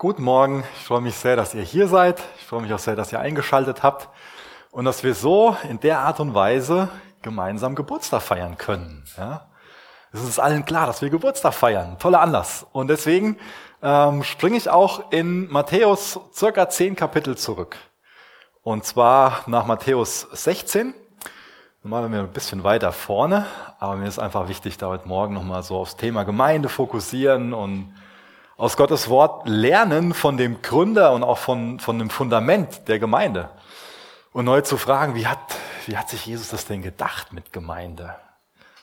Guten Morgen, ich freue mich sehr, dass ihr hier seid. Ich freue mich auch sehr, dass ihr eingeschaltet habt und dass wir so in der Art und Weise gemeinsam Geburtstag feiern können. Ja? Es ist allen klar, dass wir Geburtstag feiern. Toller Anlass. Und deswegen ähm, springe ich auch in Matthäus circa zehn Kapitel zurück. Und zwar nach Matthäus 16. Normal sind wir ein bisschen weiter vorne, aber mir ist einfach wichtig, da heute Morgen nochmal so aufs Thema Gemeinde fokussieren und aus Gottes Wort lernen von dem Gründer und auch von, von dem Fundament der Gemeinde. Und neu zu fragen, wie hat, wie hat sich Jesus das denn gedacht mit Gemeinde?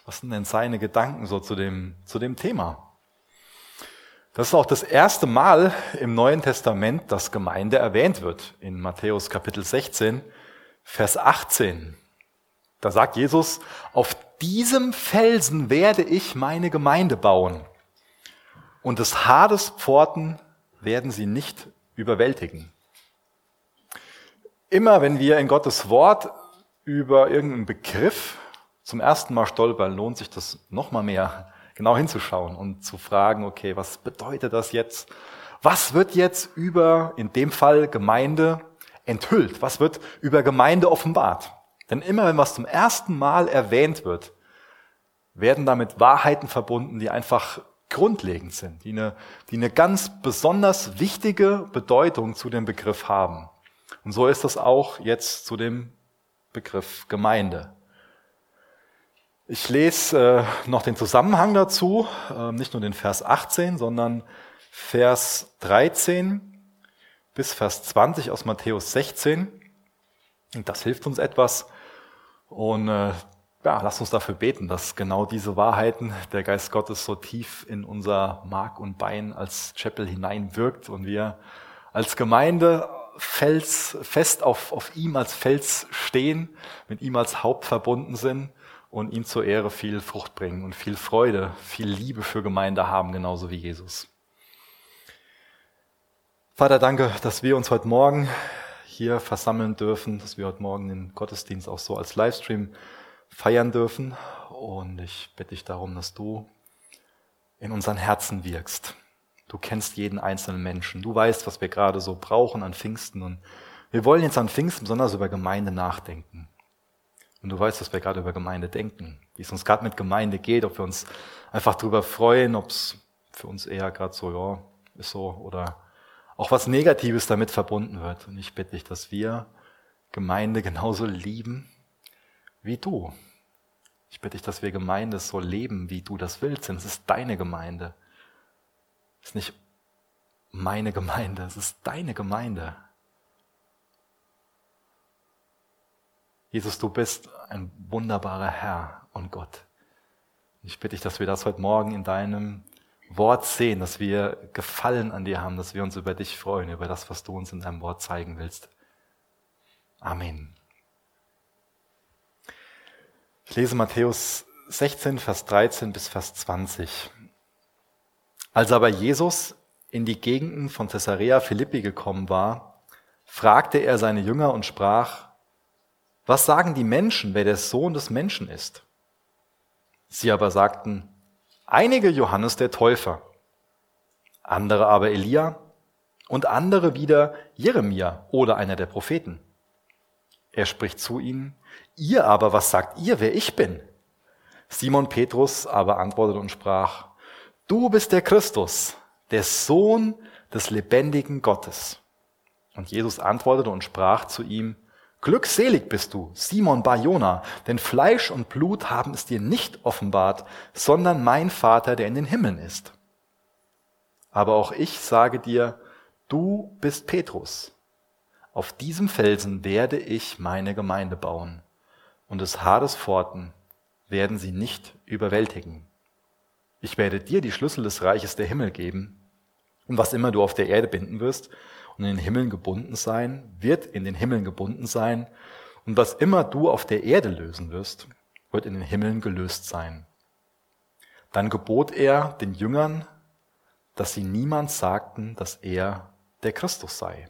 Was sind denn seine Gedanken so zu dem, zu dem Thema? Das ist auch das erste Mal im Neuen Testament, dass Gemeinde erwähnt wird. In Matthäus Kapitel 16, Vers 18. Da sagt Jesus, auf diesem Felsen werde ich meine Gemeinde bauen und des Hades Pforten werden sie nicht überwältigen. Immer wenn wir in Gottes Wort über irgendeinen Begriff zum ersten Mal stolpern, lohnt sich das nochmal mehr genau hinzuschauen und zu fragen, okay, was bedeutet das jetzt? Was wird jetzt über, in dem Fall Gemeinde, enthüllt? Was wird über Gemeinde offenbart? Denn immer wenn was zum ersten Mal erwähnt wird, werden damit Wahrheiten verbunden, die einfach grundlegend sind, die eine, die eine ganz besonders wichtige Bedeutung zu dem Begriff haben. Und so ist das auch jetzt zu dem Begriff Gemeinde. Ich lese äh, noch den Zusammenhang dazu, äh, nicht nur den Vers 18, sondern Vers 13 bis Vers 20 aus Matthäus 16. Und das hilft uns etwas. Und äh, ja, lasst uns dafür beten, dass genau diese Wahrheiten der Geist Gottes so tief in unser Mark und Bein als Chapel hineinwirkt und wir als Gemeinde Fels, fest auf, auf ihm als Fels stehen, mit ihm als Haupt verbunden sind und ihm zur Ehre viel Frucht bringen und viel Freude, viel Liebe für Gemeinde haben, genauso wie Jesus. Vater, danke, dass wir uns heute Morgen hier versammeln dürfen, dass wir heute Morgen den Gottesdienst auch so als Livestream feiern dürfen. Und ich bitte dich darum, dass du in unseren Herzen wirkst. Du kennst jeden einzelnen Menschen. Du weißt, was wir gerade so brauchen an Pfingsten. Und wir wollen jetzt an Pfingsten besonders über Gemeinde nachdenken. Und du weißt, was wir gerade über Gemeinde denken. Wie es uns gerade mit Gemeinde geht, ob wir uns einfach darüber freuen, ob es für uns eher gerade so, ja, ist so, oder auch was Negatives damit verbunden wird. Und ich bitte dich, dass wir Gemeinde genauso lieben, wie du. Ich bitte dich, dass wir Gemeinde so leben, wie du das willst, denn es ist deine Gemeinde. Es ist nicht meine Gemeinde, es ist deine Gemeinde. Jesus, du bist ein wunderbarer Herr und Gott. Ich bitte dich, dass wir das heute Morgen in deinem Wort sehen, dass wir Gefallen an dir haben, dass wir uns über dich freuen, über das, was du uns in deinem Wort zeigen willst. Amen. Ich lese Matthäus 16, Vers 13 bis Vers 20. Als aber Jesus in die Gegenden von Caesarea Philippi gekommen war, fragte er seine Jünger und sprach, was sagen die Menschen, wer der Sohn des Menschen ist? Sie aber sagten, einige Johannes der Täufer, andere aber Elia und andere wieder Jeremia oder einer der Propheten. Er spricht zu ihnen, Ihr aber, was sagt ihr, wer ich bin? Simon Petrus aber antwortete und sprach, Du bist der Christus, der Sohn des lebendigen Gottes. Und Jesus antwortete und sprach zu ihm, Glückselig bist du, Simon Barjona, denn Fleisch und Blut haben es dir nicht offenbart, sondern mein Vater, der in den Himmeln ist. Aber auch ich sage dir, du bist Petrus. Auf diesem Felsen werde ich meine Gemeinde bauen und des Hades Pforten werden sie nicht überwältigen. Ich werde dir die Schlüssel des Reiches der Himmel geben, und was immer du auf der Erde binden wirst und in den Himmeln gebunden sein, wird in den Himmeln gebunden sein, und was immer du auf der Erde lösen wirst, wird in den Himmeln gelöst sein. Dann gebot er den Jüngern, dass sie niemand sagten, dass er der Christus sei.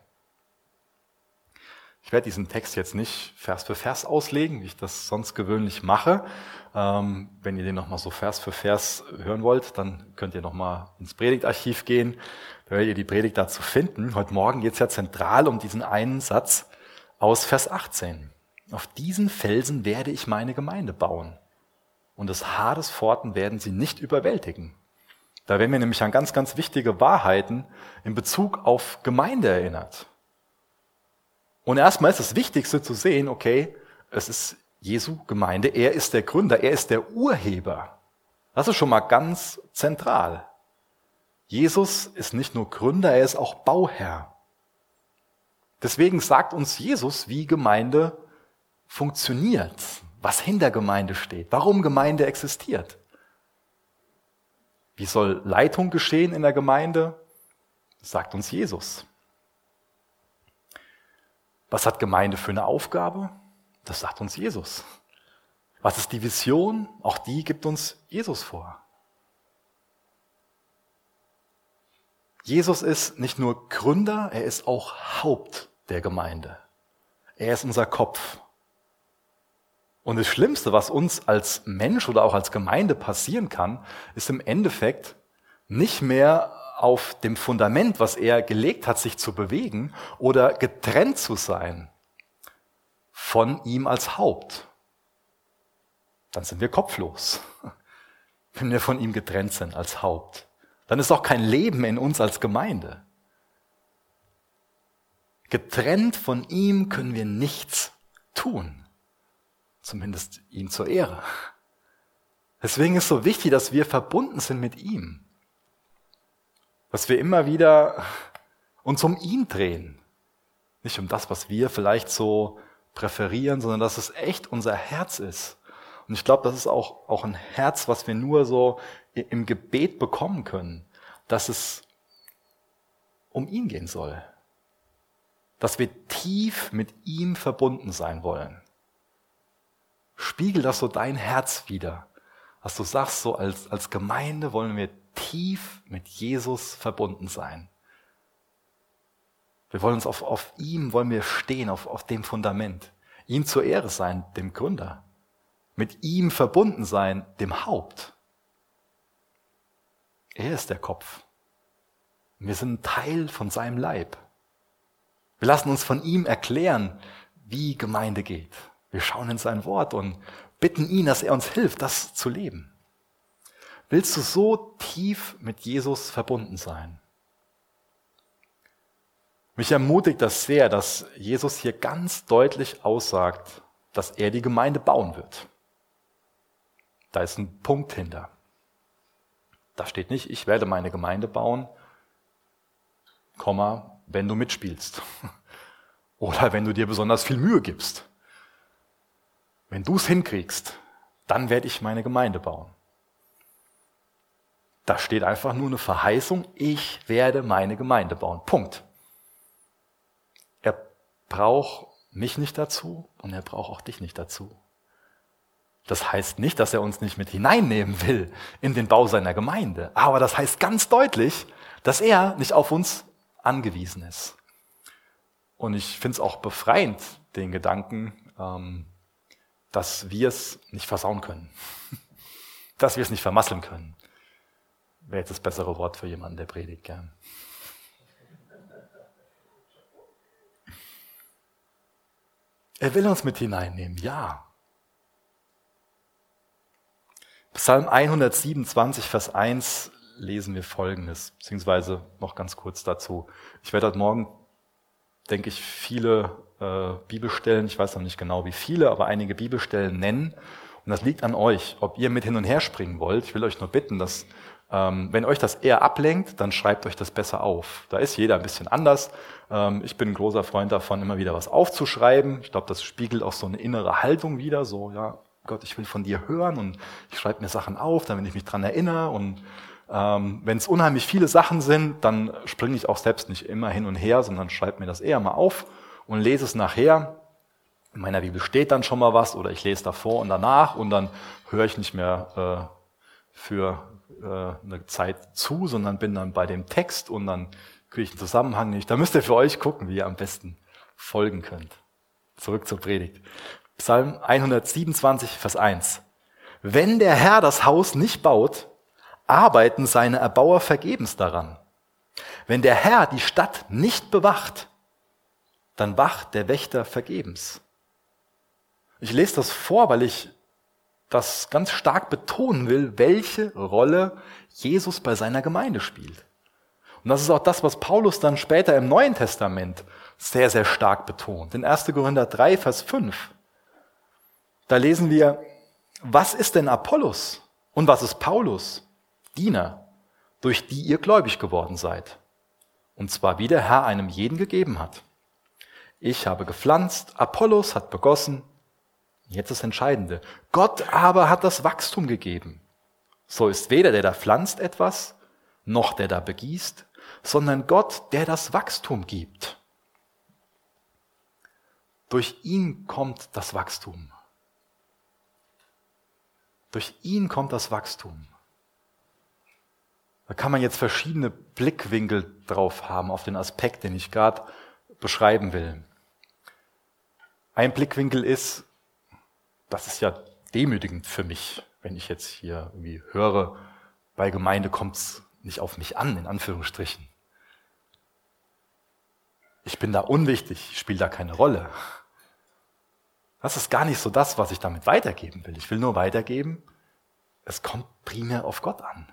Ich werde diesen Text jetzt nicht Vers für Vers auslegen, wie ich das sonst gewöhnlich mache. Ähm, wenn ihr den nochmal so Vers für Vers hören wollt, dann könnt ihr nochmal ins Predigtarchiv gehen. Da werdet ihr die Predigt dazu finden. Heute Morgen geht es ja zentral um diesen einen Satz aus Vers 18. Auf diesen Felsen werde ich meine Gemeinde bauen. Und das Haar des Pforten werden sie nicht überwältigen. Da werden wir nämlich an ganz, ganz wichtige Wahrheiten in Bezug auf Gemeinde erinnert. Und erstmal ist das Wichtigste zu sehen, okay, es ist Jesu Gemeinde, er ist der Gründer, er ist der Urheber. Das ist schon mal ganz zentral. Jesus ist nicht nur Gründer, er ist auch Bauherr. Deswegen sagt uns Jesus, wie Gemeinde funktioniert, was hinter Gemeinde steht, warum Gemeinde existiert. Wie soll Leitung geschehen in der Gemeinde? Das sagt uns Jesus. Was hat Gemeinde für eine Aufgabe? Das sagt uns Jesus. Was ist die Vision? Auch die gibt uns Jesus vor. Jesus ist nicht nur Gründer, er ist auch Haupt der Gemeinde. Er ist unser Kopf. Und das Schlimmste, was uns als Mensch oder auch als Gemeinde passieren kann, ist im Endeffekt nicht mehr auf dem Fundament, was er gelegt hat, sich zu bewegen oder getrennt zu sein von ihm als Haupt. Dann sind wir kopflos, wenn wir von ihm getrennt sind als Haupt. Dann ist auch kein Leben in uns als Gemeinde. Getrennt von ihm können wir nichts tun zumindest ihm zur Ehre. Deswegen ist so wichtig, dass wir verbunden sind mit ihm. Dass wir immer wieder uns um ihn drehen. Nicht um das, was wir vielleicht so präferieren, sondern dass es echt unser Herz ist. Und ich glaube, das ist auch, auch ein Herz, was wir nur so im Gebet bekommen können, dass es um ihn gehen soll. Dass wir tief mit ihm verbunden sein wollen spiegel das so dein Herz wieder. Dass du sagst, so als, als Gemeinde wollen wir tief mit Jesus verbunden sein. Wir wollen uns auf, auf ihm, wollen wir stehen, auf, auf dem Fundament. Ihm zur Ehre sein, dem Gründer. Mit ihm verbunden sein, dem Haupt. Er ist der Kopf. Wir sind Teil von seinem Leib. Wir lassen uns von ihm erklären, wie Gemeinde geht. Wir schauen in sein Wort und bitten ihn, dass er uns hilft, das zu leben. Willst du so tief mit Jesus verbunden sein? Mich ermutigt das sehr, dass Jesus hier ganz deutlich aussagt, dass er die Gemeinde bauen wird. Da ist ein Punkt hinter. Da steht nicht, ich werde meine Gemeinde bauen, Komma, wenn du mitspielst. Oder wenn du dir besonders viel Mühe gibst. Wenn du es hinkriegst, dann werde ich meine Gemeinde bauen. Da steht einfach nur eine Verheißung, ich werde meine Gemeinde bauen. Punkt. Er braucht mich nicht dazu und er braucht auch dich nicht dazu. Das heißt nicht, dass er uns nicht mit hineinnehmen will in den Bau seiner Gemeinde. Aber das heißt ganz deutlich, dass er nicht auf uns angewiesen ist. Und ich finde es auch befreiend, den Gedanken, ähm, dass wir es nicht versauen können. Dass wir es nicht vermasseln können. Wäre jetzt das bessere Wort für jemanden, der predigt gern. Er will uns mit hineinnehmen, ja. Psalm 127, Vers 1 lesen wir Folgendes, beziehungsweise noch ganz kurz dazu. Ich werde heute Morgen, denke ich, viele äh, Bibelstellen, ich weiß noch nicht genau wie viele, aber einige Bibelstellen nennen. Und das liegt an euch, ob ihr mit hin und her springen wollt. Ich will euch nur bitten, dass wenn euch das eher ablenkt, dann schreibt euch das besser auf. Da ist jeder ein bisschen anders. Ähm, ich bin ein großer Freund davon, immer wieder was aufzuschreiben. Ich glaube, das spiegelt auch so eine innere Haltung wieder. So, ja, Gott, ich will von dir hören und ich schreibe mir Sachen auf, damit ich mich dran erinnere. Und ähm, wenn es unheimlich viele Sachen sind, dann springe ich auch selbst nicht immer hin und her, sondern schreibe mir das eher mal auf und lese es nachher. In meiner Bibel steht dann schon mal was oder ich lese davor und danach und dann höre ich nicht mehr äh, für eine Zeit zu, sondern bin dann bei dem Text und dann kriege ich einen Zusammenhang nicht. Da müsst ihr für euch gucken, wie ihr am besten folgen könnt. Zurück zur Predigt. Psalm 127, Vers 1. Wenn der Herr das Haus nicht baut, arbeiten seine Erbauer vergebens daran. Wenn der Herr die Stadt nicht bewacht, dann wacht der Wächter vergebens. Ich lese das vor, weil ich das ganz stark betonen will, welche Rolle Jesus bei seiner Gemeinde spielt. Und das ist auch das, was Paulus dann später im Neuen Testament sehr, sehr stark betont. In 1. Korinther 3, Vers 5. Da lesen wir, was ist denn Apollos und was ist Paulus? Diener, durch die ihr gläubig geworden seid. Und zwar wie der Herr einem jeden gegeben hat. Ich habe gepflanzt, Apollos hat begossen. Jetzt das Entscheidende. Gott aber hat das Wachstum gegeben. So ist weder der da pflanzt etwas, noch der da begießt, sondern Gott, der das Wachstum gibt. Durch ihn kommt das Wachstum. Durch ihn kommt das Wachstum. Da kann man jetzt verschiedene Blickwinkel drauf haben auf den Aspekt, den ich gerade beschreiben will. Ein Blickwinkel ist, das ist ja demütigend für mich, wenn ich jetzt hier irgendwie höre, bei Gemeinde kommt es nicht auf mich an, in Anführungsstrichen. Ich bin da unwichtig, ich spiele da keine Rolle. Das ist gar nicht so das, was ich damit weitergeben will. Ich will nur weitergeben, es kommt primär auf Gott an.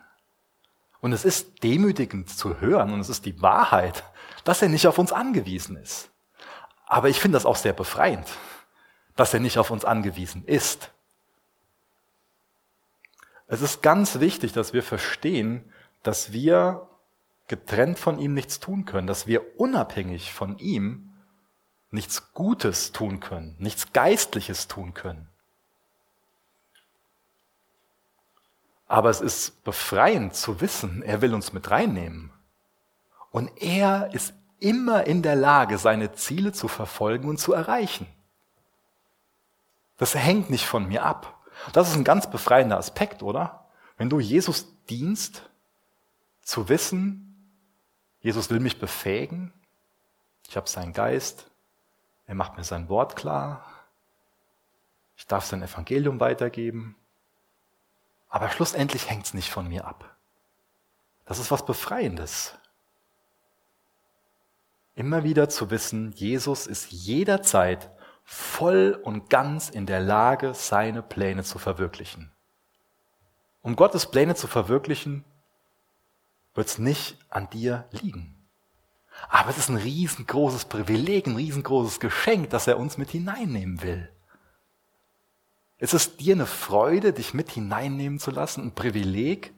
Und es ist demütigend zu hören und es ist die Wahrheit, dass er nicht auf uns angewiesen ist. Aber ich finde das auch sehr befreiend, dass er nicht auf uns angewiesen ist. Es ist ganz wichtig, dass wir verstehen, dass wir getrennt von ihm nichts tun können, dass wir unabhängig von ihm nichts Gutes tun können, nichts Geistliches tun können. Aber es ist befreiend zu wissen, er will uns mit reinnehmen. Und er ist immer in der Lage, seine Ziele zu verfolgen und zu erreichen. Das hängt nicht von mir ab. Das ist ein ganz befreiender Aspekt, oder? Wenn du Jesus dienst, zu wissen, Jesus will mich befähigen, ich habe seinen Geist, er macht mir sein Wort klar, ich darf sein Evangelium weitergeben, aber schlussendlich hängt es nicht von mir ab. Das ist was Befreiendes. Immer wieder zu wissen, Jesus ist jederzeit voll und ganz in der Lage, seine Pläne zu verwirklichen. Um Gottes Pläne zu verwirklichen, wird es nicht an dir liegen. Aber es ist ein riesengroßes Privileg, ein riesengroßes Geschenk, dass er uns mit hineinnehmen will. Ist es dir eine Freude, dich mit hineinnehmen zu lassen? Ein Privileg?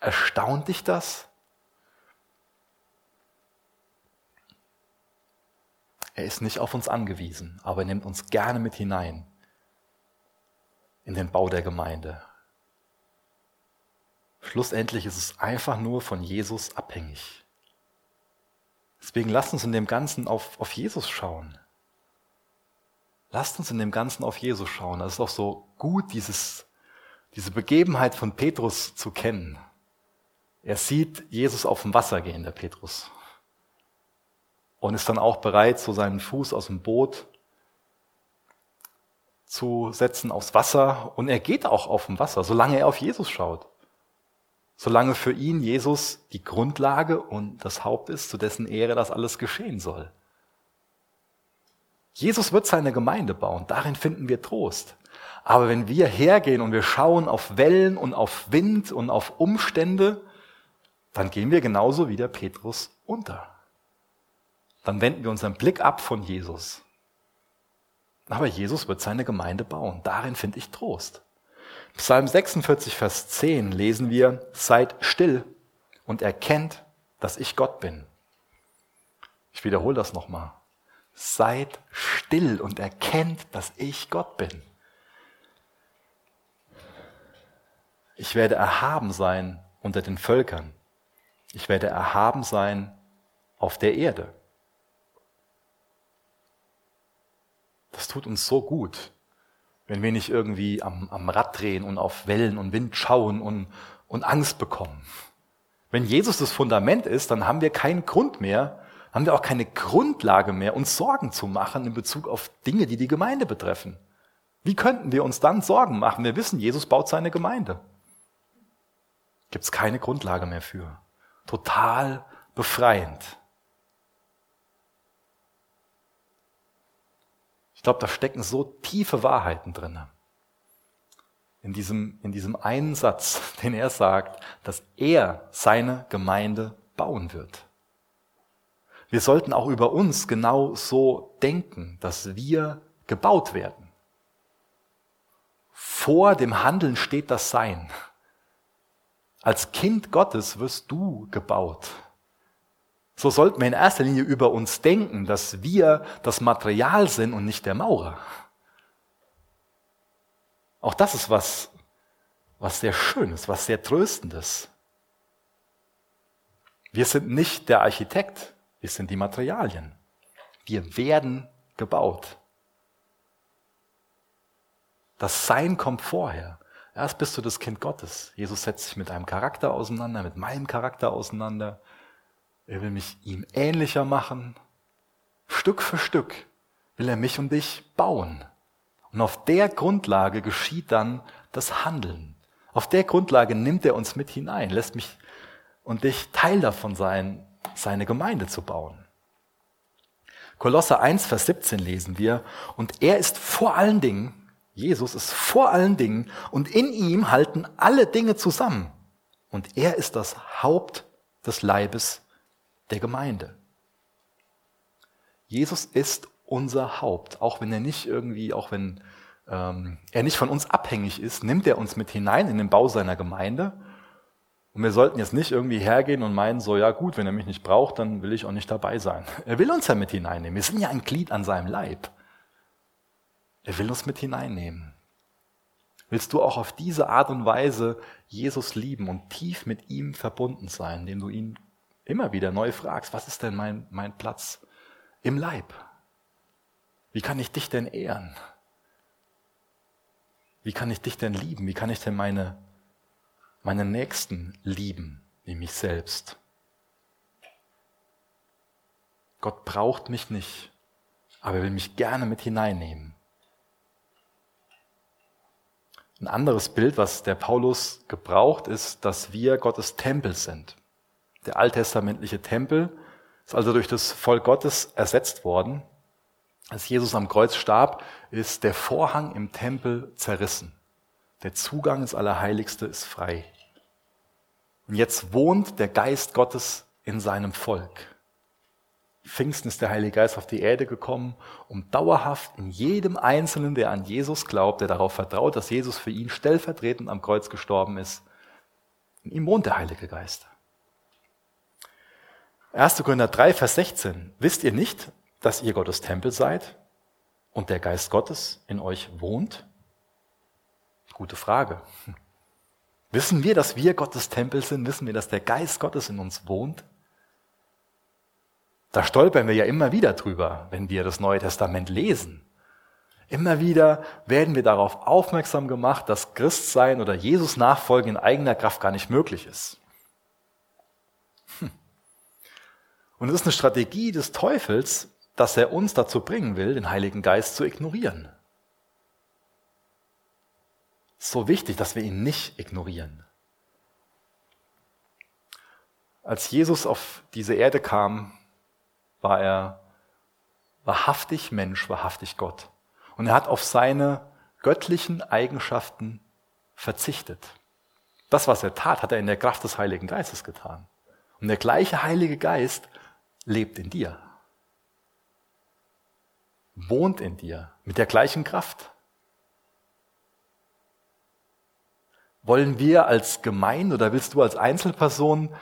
Erstaunt dich das? Er ist nicht auf uns angewiesen, aber er nimmt uns gerne mit hinein in den Bau der Gemeinde. Schlussendlich ist es einfach nur von Jesus abhängig. Deswegen lasst uns in dem Ganzen auf, auf Jesus schauen. Lasst uns in dem Ganzen auf Jesus schauen. Das ist auch so gut, dieses, diese Begebenheit von Petrus zu kennen. Er sieht Jesus auf dem Wasser gehen, der Petrus. Und ist dann auch bereit, so seinen Fuß aus dem Boot zu setzen aufs Wasser. Und er geht auch auf dem Wasser, solange er auf Jesus schaut. Solange für ihn Jesus die Grundlage und das Haupt ist, zu dessen Ehre das alles geschehen soll. Jesus wird seine Gemeinde bauen, darin finden wir Trost. Aber wenn wir hergehen und wir schauen auf Wellen und auf Wind und auf Umstände, dann gehen wir genauso wie der Petrus unter. Dann wenden wir unseren Blick ab von Jesus. Aber Jesus wird seine Gemeinde bauen. Darin finde ich Trost. Psalm 46, Vers 10 lesen wir, seid still und erkennt, dass ich Gott bin. Ich wiederhole das nochmal. Seid still und erkennt, dass ich Gott bin. Ich werde erhaben sein unter den Völkern. Ich werde erhaben sein auf der Erde. Das tut uns so gut, wenn wir nicht irgendwie am, am Rad drehen und auf Wellen und Wind schauen und, und Angst bekommen. Wenn Jesus das Fundament ist, dann haben wir keinen Grund mehr, haben wir auch keine Grundlage mehr, uns Sorgen zu machen in Bezug auf Dinge, die die Gemeinde betreffen. Wie könnten wir uns dann Sorgen machen? Wir wissen, Jesus baut seine Gemeinde. Gibt es keine Grundlage mehr für. Total befreiend. Ich glaube, da stecken so tiefe Wahrheiten drin. In diesem, in diesem einen Satz, den er sagt, dass er seine Gemeinde bauen wird. Wir sollten auch über uns genau so denken, dass wir gebaut werden. Vor dem Handeln steht das Sein. Als Kind Gottes wirst du gebaut. So sollten wir in erster Linie über uns denken, dass wir das Material sind und nicht der Maurer. Auch das ist was, was sehr Schönes, was sehr Tröstendes. Wir sind nicht der Architekt, wir sind die Materialien. Wir werden gebaut. Das Sein kommt vorher. Erst bist du das Kind Gottes. Jesus setzt sich mit deinem Charakter auseinander, mit meinem Charakter auseinander. Er will mich ihm ähnlicher machen. Stück für Stück will er mich und dich bauen. Und auf der Grundlage geschieht dann das Handeln. Auf der Grundlage nimmt er uns mit hinein, lässt mich und dich Teil davon sein, seine Gemeinde zu bauen. Kolosser 1, Vers 17 lesen wir, und er ist vor allen Dingen, Jesus ist vor allen Dingen, und in ihm halten alle Dinge zusammen. Und er ist das Haupt des Leibes der Gemeinde. Jesus ist unser Haupt, auch wenn er nicht irgendwie, auch wenn ähm, er nicht von uns abhängig ist, nimmt er uns mit hinein in den Bau seiner Gemeinde und wir sollten jetzt nicht irgendwie hergehen und meinen, so, ja gut, wenn er mich nicht braucht, dann will ich auch nicht dabei sein. Er will uns ja mit hineinnehmen. Wir sind ja ein Glied an seinem Leib. Er will uns mit hineinnehmen. Willst du auch auf diese Art und Weise Jesus lieben und tief mit ihm verbunden sein, indem du ihn immer wieder neu fragst, was ist denn mein, mein Platz im Leib? Wie kann ich dich denn ehren? Wie kann ich dich denn lieben? Wie kann ich denn meine meinen Nächsten lieben wie mich selbst. Gott braucht mich nicht, aber er will mich gerne mit hineinnehmen. Ein anderes Bild, was der Paulus gebraucht, ist, dass wir Gottes Tempel sind. Der alttestamentliche Tempel ist also durch das Volk Gottes ersetzt worden. Als Jesus am Kreuz starb, ist der Vorhang im Tempel zerrissen. Der Zugang ins Allerheiligste ist frei. Und jetzt wohnt der Geist Gottes in seinem Volk. Pfingsten ist der Heilige Geist auf die Erde gekommen, um dauerhaft in jedem Einzelnen, der an Jesus glaubt, der darauf vertraut, dass Jesus für ihn stellvertretend am Kreuz gestorben ist, in ihm wohnt der Heilige Geist. 1. Korinther 3, Vers 16. Wisst ihr nicht, dass ihr Gottes Tempel seid und der Geist Gottes in euch wohnt? Gute Frage. Wissen wir, dass wir Gottes Tempel sind? Wissen wir, dass der Geist Gottes in uns wohnt? Da stolpern wir ja immer wieder drüber, wenn wir das Neue Testament lesen. Immer wieder werden wir darauf aufmerksam gemacht, dass Christsein oder Jesus Nachfolgen in eigener Kraft gar nicht möglich ist. Hm. Und es ist eine Strategie des Teufels, dass er uns dazu bringen will, den Heiligen Geist zu ignorieren so wichtig, dass wir ihn nicht ignorieren. Als Jesus auf diese Erde kam, war er wahrhaftig Mensch, wahrhaftig Gott. Und er hat auf seine göttlichen Eigenschaften verzichtet. Das, was er tat, hat er in der Kraft des Heiligen Geistes getan. Und der gleiche Heilige Geist lebt in dir, wohnt in dir mit der gleichen Kraft. Wollen wir als Gemeinde oder willst du als Einzelperson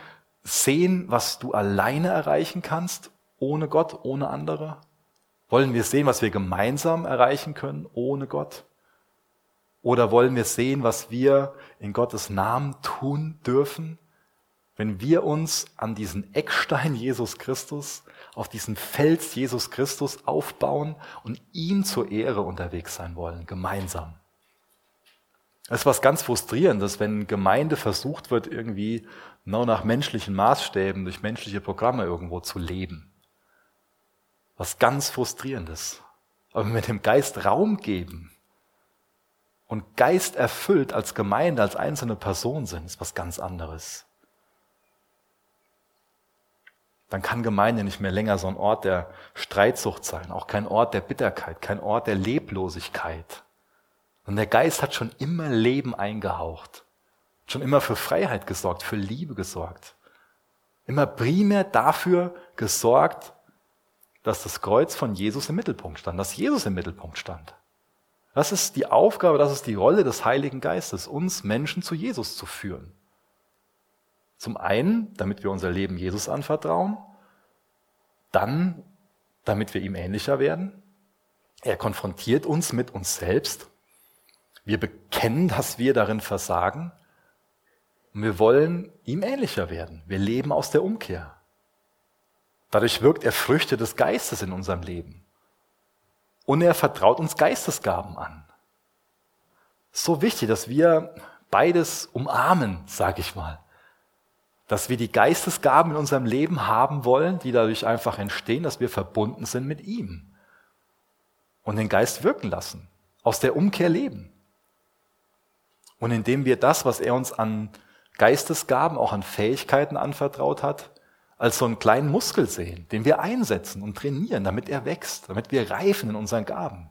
sehen, was du alleine erreichen kannst, ohne Gott, ohne andere? Wollen wir sehen, was wir gemeinsam erreichen können, ohne Gott? Oder wollen wir sehen, was wir in Gottes Namen tun dürfen, wenn wir uns an diesen Eckstein Jesus Christus, auf diesen Fels Jesus Christus aufbauen und ihm zur Ehre unterwegs sein wollen, gemeinsam? Das ist was ganz Frustrierendes, wenn Gemeinde versucht wird, irgendwie nur nach menschlichen Maßstäben, durch menschliche Programme irgendwo zu leben. was ganz frustrierendes. Aber wenn wir dem Geist Raum geben und Geist erfüllt als Gemeinde, als einzelne Person sind, ist was ganz anderes. Dann kann Gemeinde nicht mehr länger so ein Ort der Streitsucht sein, auch kein Ort der Bitterkeit, kein Ort der Leblosigkeit. Und der Geist hat schon immer Leben eingehaucht, schon immer für Freiheit gesorgt, für Liebe gesorgt. Immer primär dafür gesorgt, dass das Kreuz von Jesus im Mittelpunkt stand, dass Jesus im Mittelpunkt stand. Das ist die Aufgabe, das ist die Rolle des Heiligen Geistes, uns Menschen zu Jesus zu führen. Zum einen, damit wir unser Leben Jesus anvertrauen, dann, damit wir ihm ähnlicher werden. Er konfrontiert uns mit uns selbst wir bekennen, dass wir darin versagen und wir wollen ihm ähnlicher werden. Wir leben aus der Umkehr. Dadurch wirkt er Früchte des Geistes in unserem Leben. Und er vertraut uns Geistesgaben an. So wichtig, dass wir beides umarmen, sage ich mal. Dass wir die Geistesgaben in unserem Leben haben wollen, die dadurch einfach entstehen, dass wir verbunden sind mit ihm. Und den Geist wirken lassen. Aus der Umkehr leben. Und indem wir das, was er uns an Geistesgaben, auch an Fähigkeiten anvertraut hat, als so einen kleinen Muskel sehen, den wir einsetzen und trainieren, damit er wächst, damit wir reifen in unseren Gaben.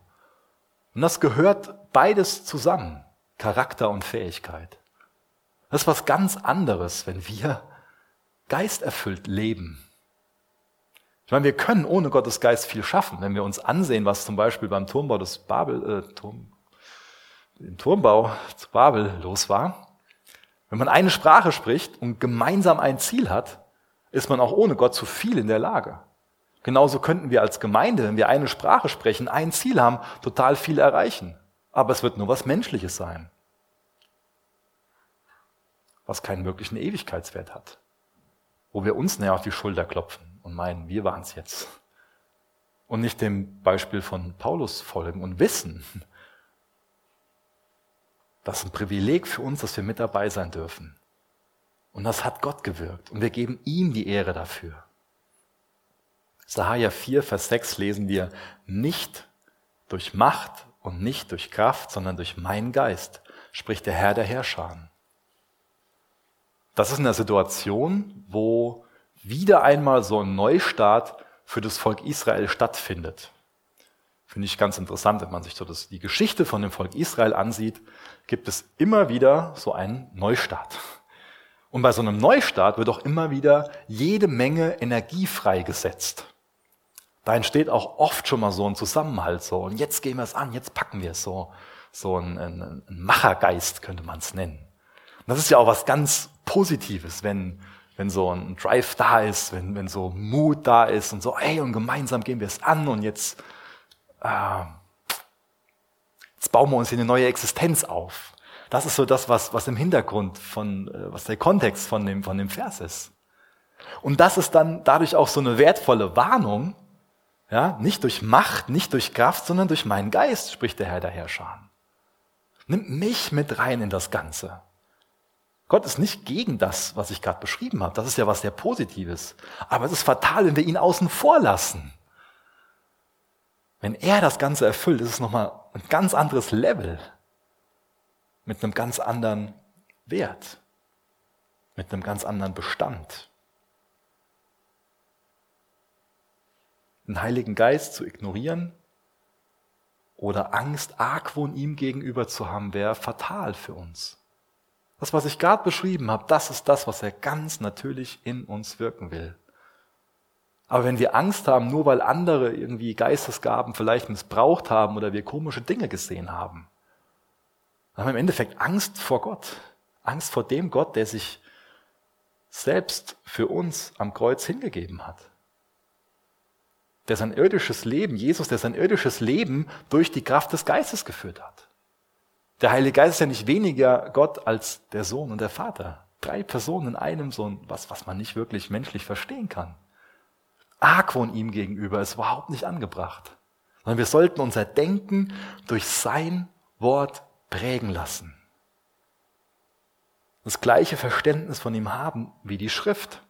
Und das gehört beides zusammen, Charakter und Fähigkeit. Das ist was ganz anderes, wenn wir geisterfüllt leben. Ich meine, wir können ohne Gottes Geist viel schaffen, wenn wir uns ansehen, was zum Beispiel beim Turmbau des Babel, äh, Turm, im Turmbau zu Babel los war. Wenn man eine Sprache spricht und gemeinsam ein Ziel hat, ist man auch ohne Gott zu viel in der Lage. Genauso könnten wir als Gemeinde, wenn wir eine Sprache sprechen, ein Ziel haben, total viel erreichen. Aber es wird nur was Menschliches sein. Was keinen wirklichen Ewigkeitswert hat. Wo wir uns näher auf die Schulter klopfen und meinen, wir waren es jetzt. Und nicht dem Beispiel von Paulus folgen und wissen, das ist ein Privileg für uns, dass wir mit dabei sein dürfen. Und das hat Gott gewirkt. Und wir geben ihm die Ehre dafür. Sahaja 4, Vers 6 lesen wir, nicht durch Macht und nicht durch Kraft, sondern durch meinen Geist, spricht der Herr der Herrscher. Das ist eine Situation, wo wieder einmal so ein Neustart für das Volk Israel stattfindet. Finde ich ganz interessant, wenn man sich so das, die Geschichte von dem Volk Israel ansieht, gibt es immer wieder so einen Neustart. Und bei so einem Neustart wird auch immer wieder jede Menge Energie freigesetzt. Da entsteht auch oft schon mal so ein Zusammenhalt so. Und jetzt gehen wir es an, jetzt packen wir es so. So ein, ein, ein Machergeist könnte man es nennen. Und das ist ja auch was ganz Positives, wenn, wenn so ein Drive da ist, wenn, wenn so Mut da ist und so, hey, und gemeinsam gehen wir es an und jetzt äh, jetzt bauen wir uns hier eine neue Existenz auf. Das ist so das, was, was im Hintergrund von, äh, was der Kontext von dem, von dem Vers ist. Und das ist dann dadurch auch so eine wertvolle Warnung, ja, nicht durch Macht, nicht durch Kraft, sondern durch meinen Geist, spricht der Herr der Herrscher. Nimmt mich mit rein in das Ganze. Gott ist nicht gegen das, was ich gerade beschrieben habe. Das ist ja was sehr Positives. Aber es ist fatal, wenn wir ihn außen vor lassen. Wenn er das Ganze erfüllt, ist es nochmal ein ganz anderes Level. Mit einem ganz anderen Wert. Mit einem ganz anderen Bestand. Den Heiligen Geist zu ignorieren oder Angst, Argwohn ihm gegenüber zu haben, wäre fatal für uns. Das, was ich gerade beschrieben habe, das ist das, was er ganz natürlich in uns wirken will. Aber wenn wir Angst haben, nur weil andere irgendwie Geistesgaben vielleicht missbraucht haben oder wir komische Dinge gesehen haben, dann haben wir im Endeffekt Angst vor Gott. Angst vor dem Gott, der sich selbst für uns am Kreuz hingegeben hat. Der sein irdisches Leben, Jesus, der sein irdisches Leben durch die Kraft des Geistes geführt hat. Der Heilige Geist ist ja nicht weniger Gott als der Sohn und der Vater. Drei Personen in einem Sohn, was, was man nicht wirklich menschlich verstehen kann. Argwohn ihm gegenüber ist überhaupt nicht angebracht. Sondern wir sollten unser Denken durch sein Wort prägen lassen. Das gleiche Verständnis von ihm haben wie die Schrift.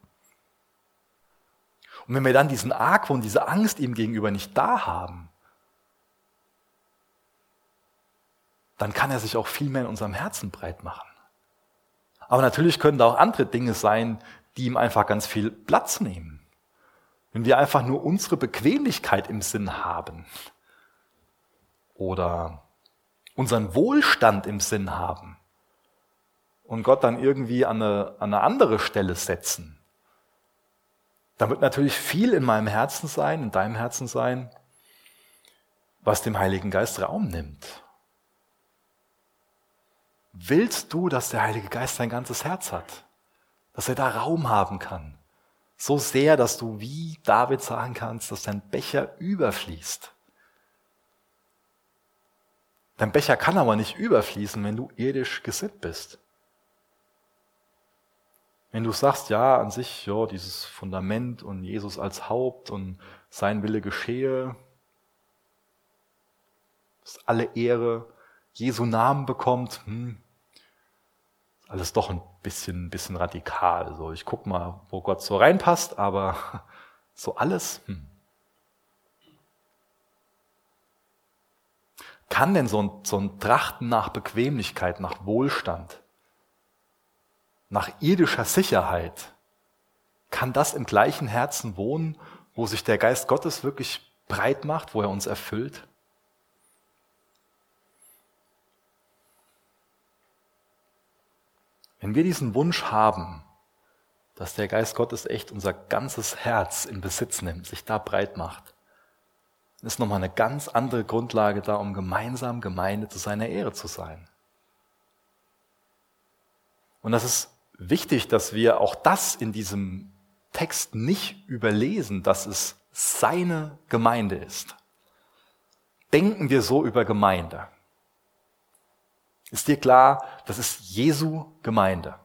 Und wenn wir dann diesen Argwohn, diese Angst ihm gegenüber nicht da haben, dann kann er sich auch viel mehr in unserem Herzen breit machen. Aber natürlich können da auch andere Dinge sein, die ihm einfach ganz viel Platz nehmen. Wenn wir einfach nur unsere Bequemlichkeit im Sinn haben oder unseren Wohlstand im Sinn haben und Gott dann irgendwie an eine, an eine andere Stelle setzen, dann wird natürlich viel in meinem Herzen sein, in deinem Herzen sein, was dem Heiligen Geist Raum nimmt. Willst du, dass der Heilige Geist dein ganzes Herz hat? Dass er da Raum haben kann? So sehr, dass du wie David sagen kannst, dass dein Becher überfließt. Dein Becher kann aber nicht überfließen, wenn du irdisch gesinnt bist. Wenn du sagst, ja, an sich, ja, dieses Fundament und Jesus als Haupt und sein Wille geschehe, dass alle Ehre Jesu Namen bekommt, hm, alles doch ein bisschen, bisschen radikal. So, ich guck mal, wo Gott so reinpasst, aber so alles. Hm. Kann denn so ein, so ein Trachten nach Bequemlichkeit, nach Wohlstand, nach irdischer Sicherheit, kann das im gleichen Herzen wohnen, wo sich der Geist Gottes wirklich breit macht, wo er uns erfüllt? Wenn wir diesen Wunsch haben, dass der Geist Gottes echt unser ganzes Herz in Besitz nimmt, sich da breit macht, ist nochmal eine ganz andere Grundlage da, um gemeinsam Gemeinde zu seiner Ehre zu sein. Und das ist wichtig, dass wir auch das in diesem Text nicht überlesen, dass es seine Gemeinde ist. Denken wir so über Gemeinde. Ist dir klar, das ist Jesu Gemeinde.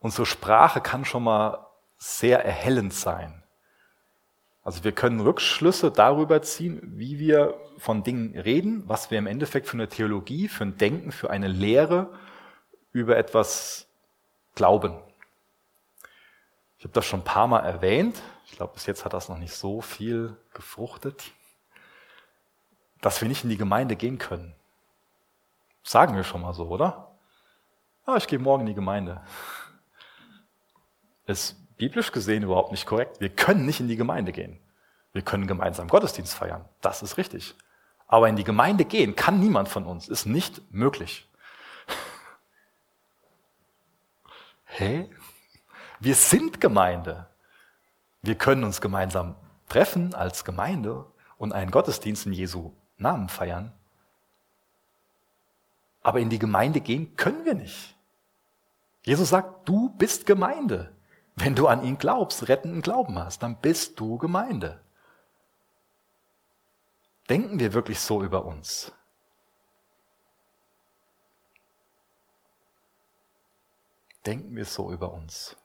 Unsere Sprache kann schon mal sehr erhellend sein. Also wir können Rückschlüsse darüber ziehen, wie wir von Dingen reden, was wir im Endeffekt für eine Theologie, für ein Denken, für eine Lehre über etwas glauben. Ich habe das schon ein paar Mal erwähnt. Ich glaube, bis jetzt hat das noch nicht so viel gefruchtet dass wir nicht in die Gemeinde gehen können. Sagen wir schon mal so, oder? Ja, ich gehe morgen in die Gemeinde. Ist biblisch gesehen überhaupt nicht korrekt. Wir können nicht in die Gemeinde gehen. Wir können gemeinsam Gottesdienst feiern. Das ist richtig. Aber in die Gemeinde gehen kann niemand von uns. Ist nicht möglich. Hä? Wir sind Gemeinde. Wir können uns gemeinsam treffen als Gemeinde und einen Gottesdienst in Jesu Namen feiern. Aber in die Gemeinde gehen können wir nicht. Jesus sagt, du bist Gemeinde. Wenn du an ihn glaubst, rettenden Glauben hast, dann bist du Gemeinde. Denken wir wirklich so über uns? Denken wir so über uns?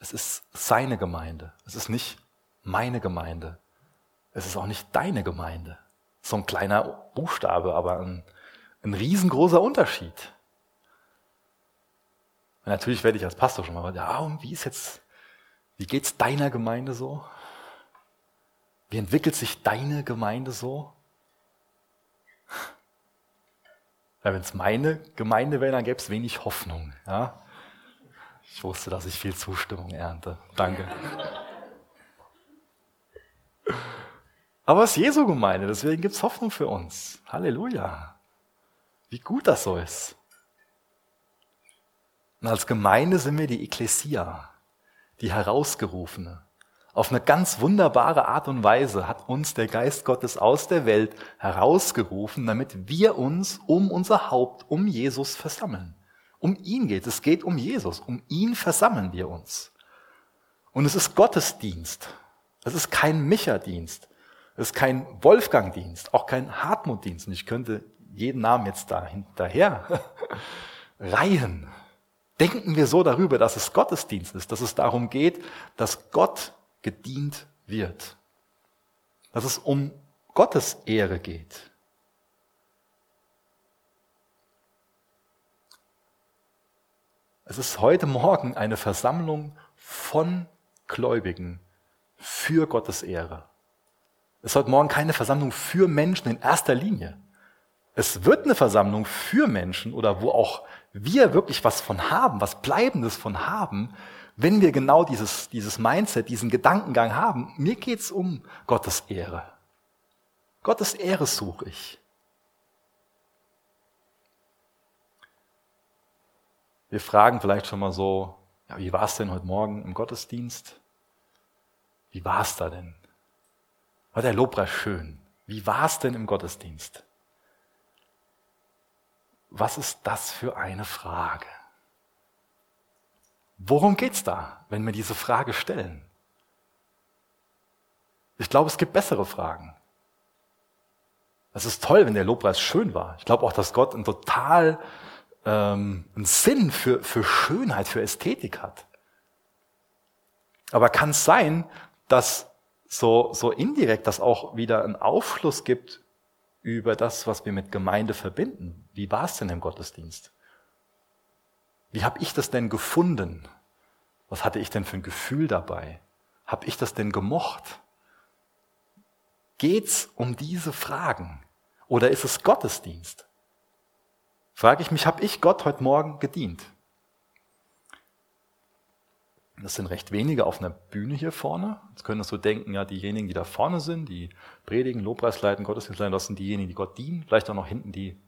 Es ist seine Gemeinde. Es ist nicht meine Gemeinde. Es ist auch nicht deine Gemeinde. So ein kleiner Buchstabe, aber ein, ein riesengroßer Unterschied. Und natürlich werde ich als Pastor schon mal, ja, und wie ist jetzt, wie geht's deiner Gemeinde so? Wie entwickelt sich deine Gemeinde so? Ja, Wenn es meine Gemeinde wäre, dann gäbe es wenig Hoffnung. Ja? Ich wusste, dass ich viel Zustimmung ernte. Danke. Aber es ist Jesu Gemeinde, deswegen gibt es Hoffnung für uns. Halleluja. Wie gut das so ist. Und als Gemeinde sind wir die Ekklesia, die Herausgerufene. Auf eine ganz wunderbare Art und Weise hat uns der Geist Gottes aus der Welt herausgerufen, damit wir uns um unser Haupt, um Jesus versammeln. Um ihn geht es. Es geht um Jesus. Um ihn versammeln wir uns. Und es ist Gottesdienst. Es ist kein Micha-Dienst. Es ist kein Wolfgang-Dienst, auch kein Hartmut-Dienst. Und ich könnte jeden Namen jetzt da hinterher reihen. Denken wir so darüber, dass es Gottesdienst ist, dass es darum geht, dass Gott gedient wird. Dass es um Gottes Ehre geht. Es ist heute Morgen eine Versammlung von Gläubigen für Gottes Ehre. Es ist heute Morgen keine Versammlung für Menschen in erster Linie. Es wird eine Versammlung für Menschen oder wo auch wir wirklich was von haben, was Bleibendes von haben, wenn wir genau dieses, dieses Mindset, diesen Gedankengang haben. Mir geht's um Gottes Ehre. Gottes Ehre suche ich. Wir fragen vielleicht schon mal so, ja, wie war es denn heute Morgen im Gottesdienst? Wie war es da denn? War der Lobpreis schön? Wie war es denn im Gottesdienst? Was ist das für eine Frage? Worum geht's da, wenn wir diese Frage stellen? Ich glaube, es gibt bessere Fragen. Es ist toll, wenn der Lobpreis schön war. Ich glaube auch, dass Gott einen total ähm, einen Sinn für, für Schönheit, für Ästhetik hat. Aber kann es sein, dass so, so indirekt das auch wieder einen Aufschluss gibt über das, was wir mit Gemeinde verbinden. Wie war es denn im Gottesdienst? Wie habe ich das denn gefunden? Was hatte ich denn für ein Gefühl dabei? Habe ich das denn gemocht? Geht's um diese Fragen? Oder ist es Gottesdienst? Frage ich mich, habe ich Gott heute Morgen gedient? Das sind recht wenige auf einer Bühne hier vorne. Jetzt können wir so denken, ja, diejenigen, die da vorne sind, die predigen, Lobpreis leiten, Gottesdienst leiten, das sind diejenigen, die Gott dienen. Vielleicht auch noch hinten, die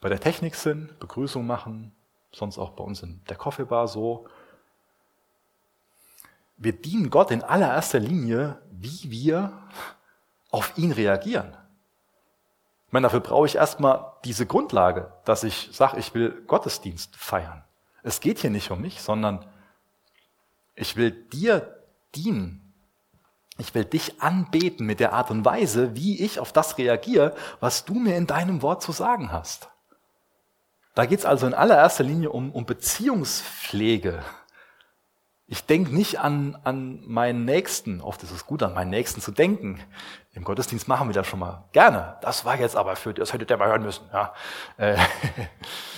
bei der Technik sind, Begrüßung machen, sonst auch bei uns in der Coffeebar so. Wir dienen Gott in allererster Linie, wie wir auf ihn reagieren. Ich meine, dafür brauche ich erstmal diese Grundlage, dass ich sage, ich will Gottesdienst feiern. Es geht hier nicht um mich, sondern ich will dir dienen. Ich will dich anbeten mit der Art und Weise, wie ich auf das reagiere, was du mir in deinem Wort zu sagen hast. Da geht es also in allererster Linie um, um Beziehungspflege. Ich denke nicht an, an meinen Nächsten. Oft ist es gut, an meinen Nächsten zu denken. Im Gottesdienst machen wir das schon mal gerne. Das war jetzt aber für, das hätte der mal hören müssen. Ja. Äh,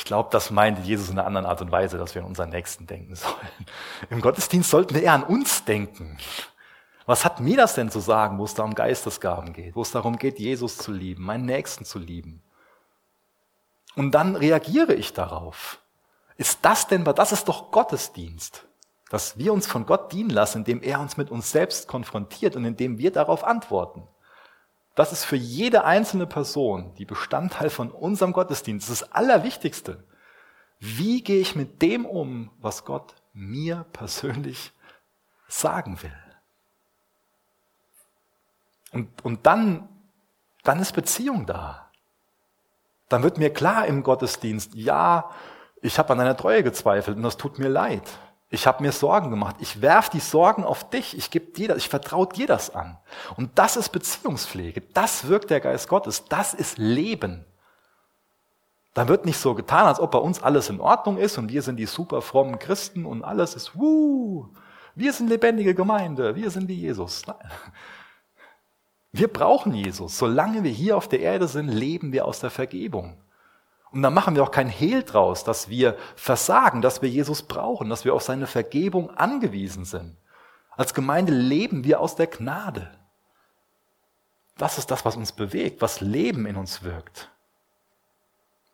Ich glaube, das meinte Jesus in einer anderen Art und Weise, dass wir an unseren Nächsten denken sollen. Im Gottesdienst sollten wir eher an uns denken. Was hat mir das denn zu sagen, wo es da um Geistesgaben geht, wo es darum geht, Jesus zu lieben, meinen Nächsten zu lieben? Und dann reagiere ich darauf. Ist das denn, das ist doch Gottesdienst, dass wir uns von Gott dienen lassen, indem er uns mit uns selbst konfrontiert und indem wir darauf antworten. Das ist für jede einzelne Person, die Bestandteil von unserem Gottesdienst, das Allerwichtigste. Wie gehe ich mit dem um, was Gott mir persönlich sagen will? Und, und dann, dann ist Beziehung da. Dann wird mir klar im Gottesdienst, ja, ich habe an deiner Treue gezweifelt und das tut mir leid. Ich habe mir Sorgen gemacht. Ich werf die Sorgen auf dich. Ich gebe dir das, ich vertraue dir das an. Und das ist Beziehungspflege. Das wirkt der Geist Gottes. Das ist Leben. Da wird nicht so getan, als ob bei uns alles in Ordnung ist und wir sind die super frommen Christen und alles ist, wuh, wir sind lebendige Gemeinde, wir sind wie Jesus. Nein. Wir brauchen Jesus. Solange wir hier auf der Erde sind, leben wir aus der Vergebung. Und dann machen wir auch kein Hehl draus, dass wir versagen, dass wir Jesus brauchen, dass wir auf seine Vergebung angewiesen sind. Als Gemeinde leben wir aus der Gnade. Das ist das, was uns bewegt, was Leben in uns wirkt.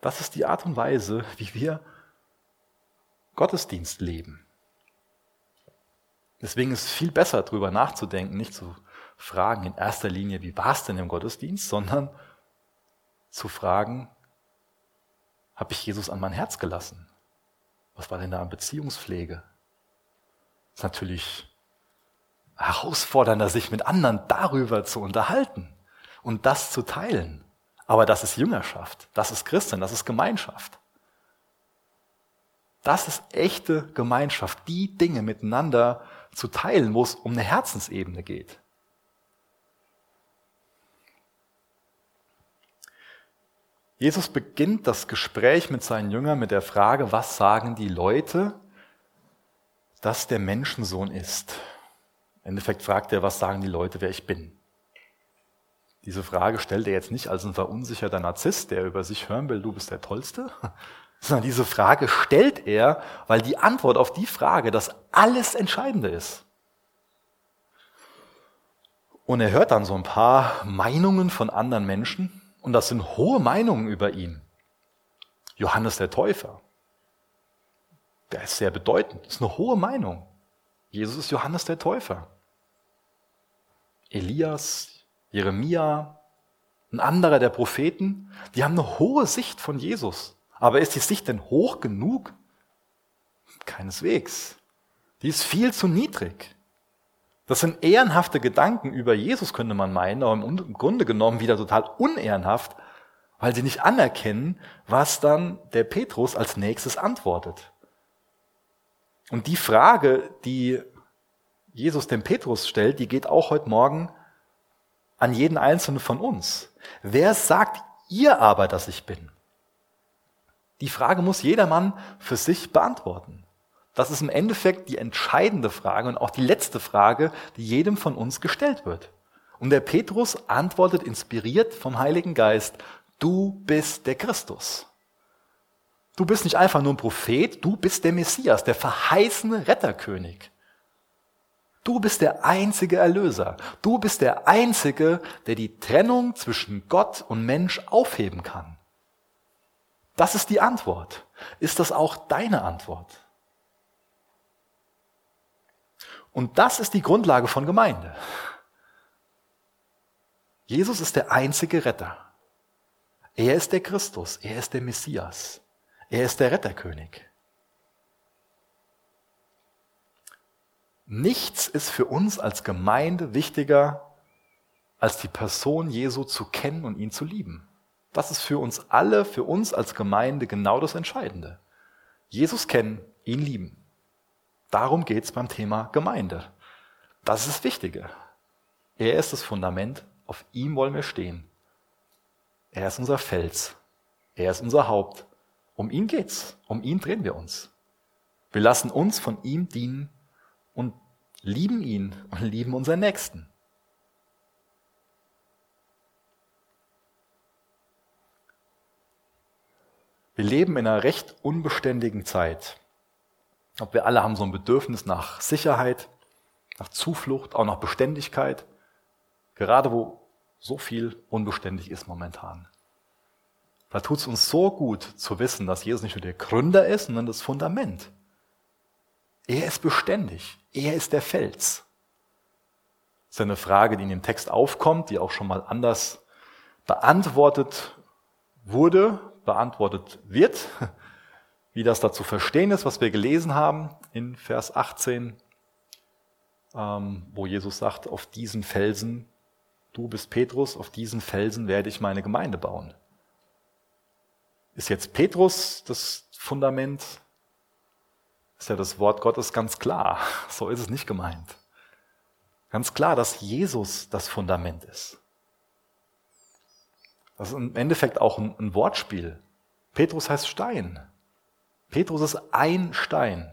Das ist die Art und Weise, wie wir Gottesdienst leben. Deswegen ist es viel besser, darüber nachzudenken, nicht zu fragen in erster Linie, wie war es denn im Gottesdienst, sondern zu fragen, habe ich Jesus an mein Herz gelassen? Was war denn da an Beziehungspflege? Das ist natürlich herausfordernder, sich mit anderen darüber zu unterhalten und das zu teilen. Aber das ist Jüngerschaft, das ist Christen, das ist Gemeinschaft. Das ist echte Gemeinschaft, die Dinge miteinander zu teilen, wo es um eine Herzensebene geht. Jesus beginnt das Gespräch mit seinen Jüngern mit der Frage, was sagen die Leute, dass der Menschensohn ist? Im Endeffekt fragt er, was sagen die Leute, wer ich bin? Diese Frage stellt er jetzt nicht als ein verunsicherter Narzisst, der über sich hören will, du bist der Tollste, sondern diese Frage stellt er, weil die Antwort auf die Frage das alles Entscheidende ist. Und er hört dann so ein paar Meinungen von anderen Menschen und das sind hohe Meinungen über ihn. Johannes der Täufer, der ist sehr bedeutend, das ist eine hohe Meinung. Jesus ist Johannes der Täufer. Elias, Jeremia, ein anderer der Propheten, die haben eine hohe Sicht von Jesus. Aber ist die Sicht denn hoch genug? Keineswegs. Die ist viel zu niedrig. Das sind ehrenhafte Gedanken über Jesus, könnte man meinen, aber im Grunde genommen wieder total unehrenhaft, weil sie nicht anerkennen, was dann der Petrus als nächstes antwortet. Und die Frage, die Jesus dem Petrus stellt, die geht auch heute Morgen an jeden einzelnen von uns. Wer sagt ihr aber, dass ich bin? Die Frage muss jedermann für sich beantworten. Das ist im Endeffekt die entscheidende Frage und auch die letzte Frage, die jedem von uns gestellt wird. Und der Petrus antwortet inspiriert vom Heiligen Geist, du bist der Christus. Du bist nicht einfach nur ein Prophet, du bist der Messias, der verheißene Retterkönig. Du bist der einzige Erlöser. Du bist der einzige, der die Trennung zwischen Gott und Mensch aufheben kann. Das ist die Antwort. Ist das auch deine Antwort? Und das ist die Grundlage von Gemeinde. Jesus ist der einzige Retter. Er ist der Christus, er ist der Messias, er ist der Retterkönig. Nichts ist für uns als Gemeinde wichtiger, als die Person Jesu zu kennen und ihn zu lieben. Das ist für uns alle, für uns als Gemeinde genau das Entscheidende. Jesus kennen, ihn lieben. Darum geht es beim Thema Gemeinde. Das ist das Wichtige. Er ist das Fundament, auf ihm wollen wir stehen. Er ist unser Fels. Er ist unser Haupt. Um ihn geht's. Um ihn drehen wir uns. Wir lassen uns von ihm dienen und lieben ihn und lieben unseren Nächsten. Wir leben in einer recht unbeständigen Zeit. Ob wir alle haben so ein Bedürfnis nach Sicherheit, nach Zuflucht, auch nach Beständigkeit, gerade wo so viel unbeständig ist momentan. Da tut es uns so gut zu wissen, dass Jesus nicht nur der Gründer ist, sondern das Fundament. Er ist beständig. Er ist der Fels. Das ist eine Frage, die in dem Text aufkommt, die auch schon mal anders beantwortet wurde, beantwortet wird wie das da zu verstehen ist, was wir gelesen haben in Vers 18, ähm, wo Jesus sagt, auf diesen Felsen, du bist Petrus, auf diesen Felsen werde ich meine Gemeinde bauen. Ist jetzt Petrus das Fundament? Ist ja das Wort Gottes ganz klar. So ist es nicht gemeint. Ganz klar, dass Jesus das Fundament ist. Das ist im Endeffekt auch ein, ein Wortspiel. Petrus heißt Stein. Petrus ist ein Stein,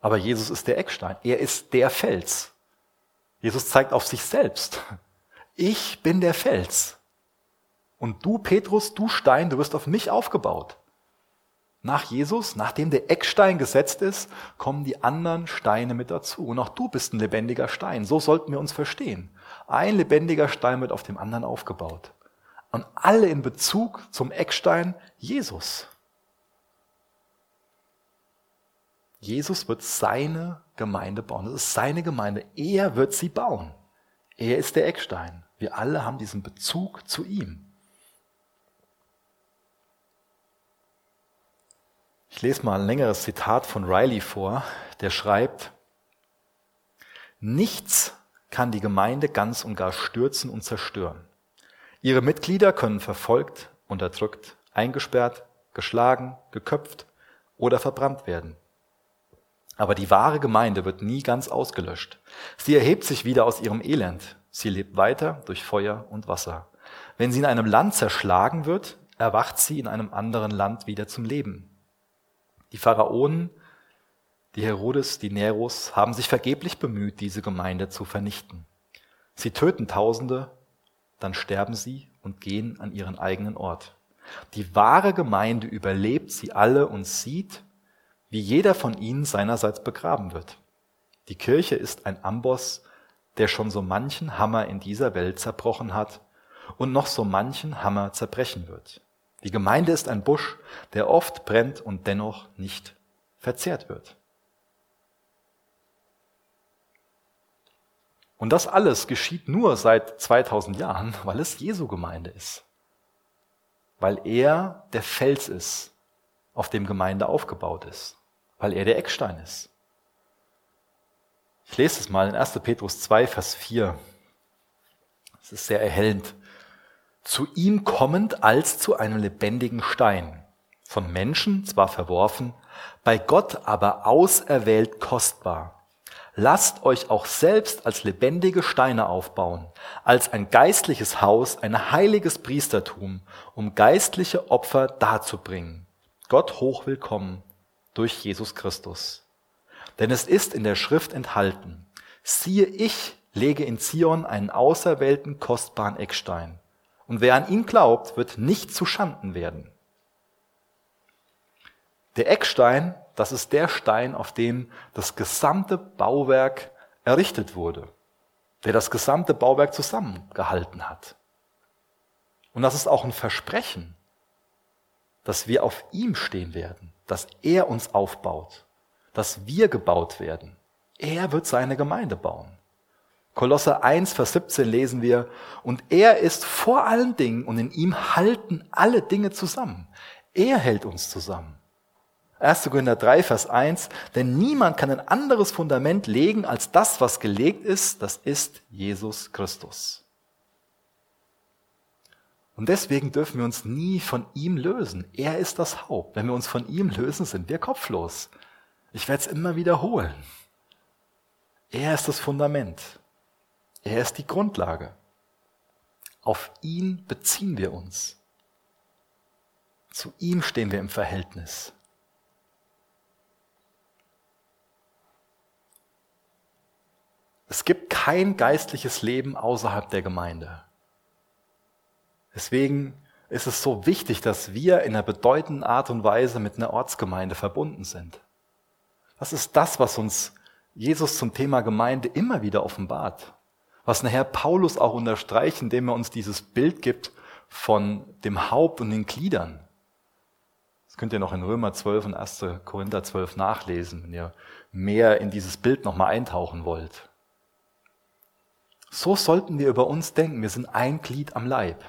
aber Jesus ist der Eckstein. Er ist der Fels. Jesus zeigt auf sich selbst. Ich bin der Fels. Und du, Petrus, du Stein, du wirst auf mich aufgebaut. Nach Jesus, nachdem der Eckstein gesetzt ist, kommen die anderen Steine mit dazu. Und auch du bist ein lebendiger Stein. So sollten wir uns verstehen. Ein lebendiger Stein wird auf dem anderen aufgebaut. Und alle in Bezug zum Eckstein Jesus. Jesus wird seine Gemeinde bauen. Das ist seine Gemeinde. Er wird sie bauen. Er ist der Eckstein. Wir alle haben diesen Bezug zu ihm. Ich lese mal ein längeres Zitat von Riley vor, der schreibt, Nichts kann die Gemeinde ganz und gar stürzen und zerstören. Ihre Mitglieder können verfolgt, unterdrückt, eingesperrt, geschlagen, geköpft oder verbrannt werden. Aber die wahre Gemeinde wird nie ganz ausgelöscht. Sie erhebt sich wieder aus ihrem Elend. Sie lebt weiter durch Feuer und Wasser. Wenn sie in einem Land zerschlagen wird, erwacht sie in einem anderen Land wieder zum Leben. Die Pharaonen, die Herodes, die Neros haben sich vergeblich bemüht, diese Gemeinde zu vernichten. Sie töten Tausende, dann sterben sie und gehen an ihren eigenen Ort. Die wahre Gemeinde überlebt sie alle und sieht, wie jeder von ihnen seinerseits begraben wird. Die Kirche ist ein Amboss, der schon so manchen Hammer in dieser Welt zerbrochen hat und noch so manchen Hammer zerbrechen wird. Die Gemeinde ist ein Busch, der oft brennt und dennoch nicht verzehrt wird. Und das alles geschieht nur seit 2000 Jahren, weil es Jesu Gemeinde ist. Weil er der Fels ist, auf dem Gemeinde aufgebaut ist. Weil er der Eckstein ist. Ich lese es mal in 1. Petrus 2, Vers 4. Es ist sehr erhellend. Zu ihm kommend als zu einem lebendigen Stein, von Menschen zwar verworfen, bei Gott aber auserwählt kostbar lasst euch auch selbst als lebendige Steine aufbauen, als ein geistliches Haus, ein heiliges Priestertum, um geistliche Opfer darzubringen. Gott hochwillkommen durch Jesus Christus. Denn es ist in der Schrift enthalten, siehe ich lege in Zion einen auserwählten kostbaren Eckstein. Und wer an ihn glaubt, wird nicht zu Schanden werden. Der Eckstein das ist der Stein, auf dem das gesamte Bauwerk errichtet wurde, der das gesamte Bauwerk zusammengehalten hat. Und das ist auch ein Versprechen, dass wir auf ihm stehen werden, dass er uns aufbaut, dass wir gebaut werden. Er wird seine Gemeinde bauen. Kolosser 1, Vers 17 lesen wir, und er ist vor allen Dingen und in ihm halten alle Dinge zusammen. Er hält uns zusammen. 1. Korinther 3, Vers 1, denn niemand kann ein anderes Fundament legen als das, was gelegt ist, das ist Jesus Christus. Und deswegen dürfen wir uns nie von ihm lösen. Er ist das Haupt. Wenn wir uns von ihm lösen, sind wir kopflos. Ich werde es immer wiederholen. Er ist das Fundament. Er ist die Grundlage. Auf ihn beziehen wir uns. Zu ihm stehen wir im Verhältnis. Es gibt kein geistliches Leben außerhalb der Gemeinde. Deswegen ist es so wichtig, dass wir in einer bedeutenden Art und Weise mit einer Ortsgemeinde verbunden sind. Das ist das, was uns Jesus zum Thema Gemeinde immer wieder offenbart. Was nachher Paulus auch unterstreicht, indem er uns dieses Bild gibt von dem Haupt und den Gliedern. Das könnt ihr noch in Römer 12 und 1. Korinther 12 nachlesen, wenn ihr mehr in dieses Bild nochmal eintauchen wollt. So sollten wir über uns denken. Wir sind ein Glied am Leib.